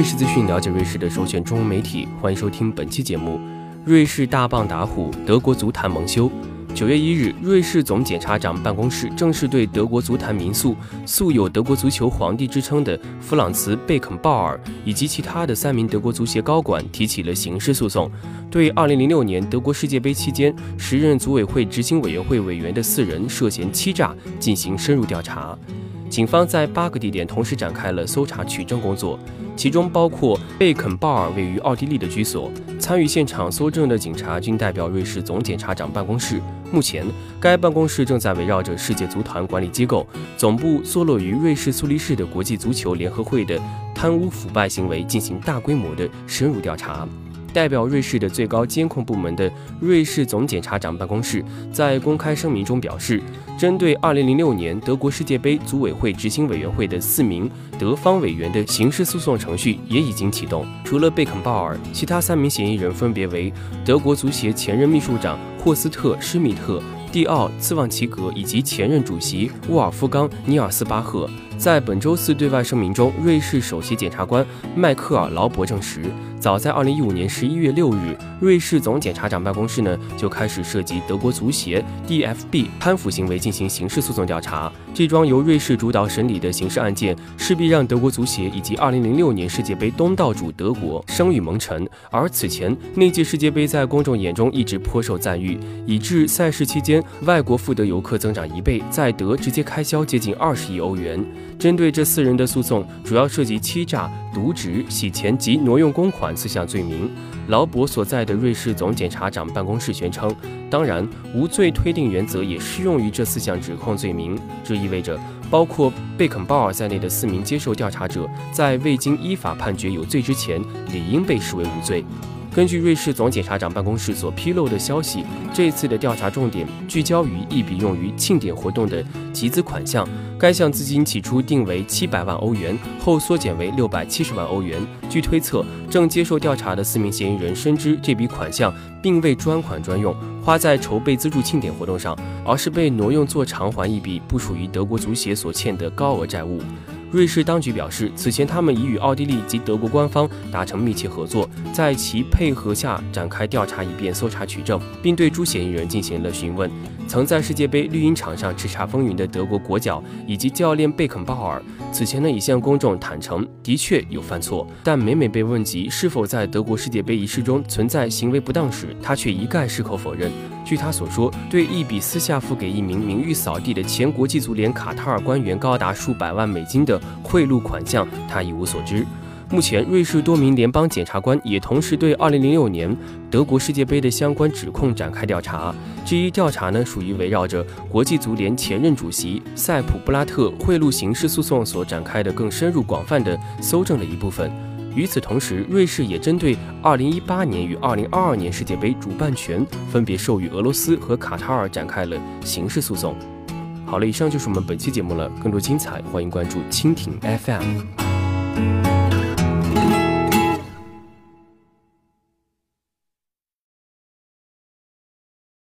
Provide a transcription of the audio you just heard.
瑞士资讯，了解瑞士的首选中文媒体。欢迎收听本期节目。瑞士大棒打虎，德国足坛蒙羞。九月一日，瑞士总检察长办公室正式对德国足坛民宿、素有“德国足球皇帝”之称的弗朗茨·贝肯鲍尔以及其他的三名德国足协高管提起了刑事诉讼，对二零零六年德国世界杯期间时任组委会执行委员会委员的四人涉嫌欺诈进行深入调查。警方在八个地点同时展开了搜查取证工作，其中包括贝肯鲍尔位于奥地利的居所。参与现场搜证的警察均代表瑞士总检察长办公室。目前，该办公室正在围绕着世界足坛管理机构总部坐落于瑞士苏黎世的国际足球联合会的贪污腐败行为进行大规模的深入调查。代表瑞士的最高监控部门的瑞士总检察长办公室在公开声明中表示，针对2006年德国世界杯组委会执行委员会的四名德方委员的刑事诉讼程序也已经启动。除了贝肯鲍尔，其他三名嫌疑人分别为德国足协前任秘书长霍斯特·施密特、蒂奥·茨旺奇格以及前任主席沃尔夫冈·尼尔斯巴赫。在本周四对外声明中，瑞士首席检察官迈克尔·劳伯证实。早在二零一五年十一月六日，瑞士总检察长办公室呢就开始涉及德国足协 DFB 贪腐行为进行刑事诉讼调查。这桩由瑞士主导审理的刑事案件，势必让德国足协以及二零零六年世界杯东道主德国声誉蒙尘。而此前那届世界杯在公众眼中一直颇受赞誉，以致赛事期间外国赴德游客增长一倍，在德直接开销接近二十亿欧元。针对这四人的诉讼，主要涉及欺诈、渎职、洗钱及挪用公款四项罪名。劳勃所在的瑞士总检察长办公室宣称，当然，无罪推定原则也适用于这四项指控罪名。这意味着，包括贝肯鲍尔在内的四名接受调查者，在未经依法判决有罪之前，理应被视为无罪。根据瑞士总检察长办公室所披露的消息，这次的调查重点聚焦于一笔用于庆典活动的集资款项。该项资金起初定为七百万欧元，后缩减为六百七十万欧元。据推测，正接受调查的四名嫌疑人深知这笔款项并未专款专用，花在筹备资助庆典活动上，而是被挪用作偿还一笔不属于德国足协所欠的高额债务。瑞士当局表示，此前他们已与奥地利及德国官方达成密切合作，在其配合下展开调查，以便搜查取证，并对诸嫌疑人进行了询问。曾在世界杯绿茵场上叱咤风云的德国国脚以及教练贝肯鲍尔，此前呢已向公众坦诚，的确有犯错，但每每被问及是否在德国世界杯仪式中存在行为不当时，他却一概矢口否认。据他所说，对一笔私下付给一名名誉扫地的前国际足联卡塔尔官员高达数百万美金的贿赂款项，他一无所知。目前，瑞士多名联邦检察官也同时对2006年德国世界杯的相关指控展开调查。这一调查呢，属于围绕着国际足联前任主席塞普布拉特贿赂刑事诉讼所展开的更深入广泛的搜证的一部分。与此同时，瑞士也针对2018年与2022年世界杯主办权分别授予俄罗斯和卡塔尔展开了刑事诉讼。好了，以上就是我们本期节目了。更多精彩，欢迎关注蜻蜓 FM。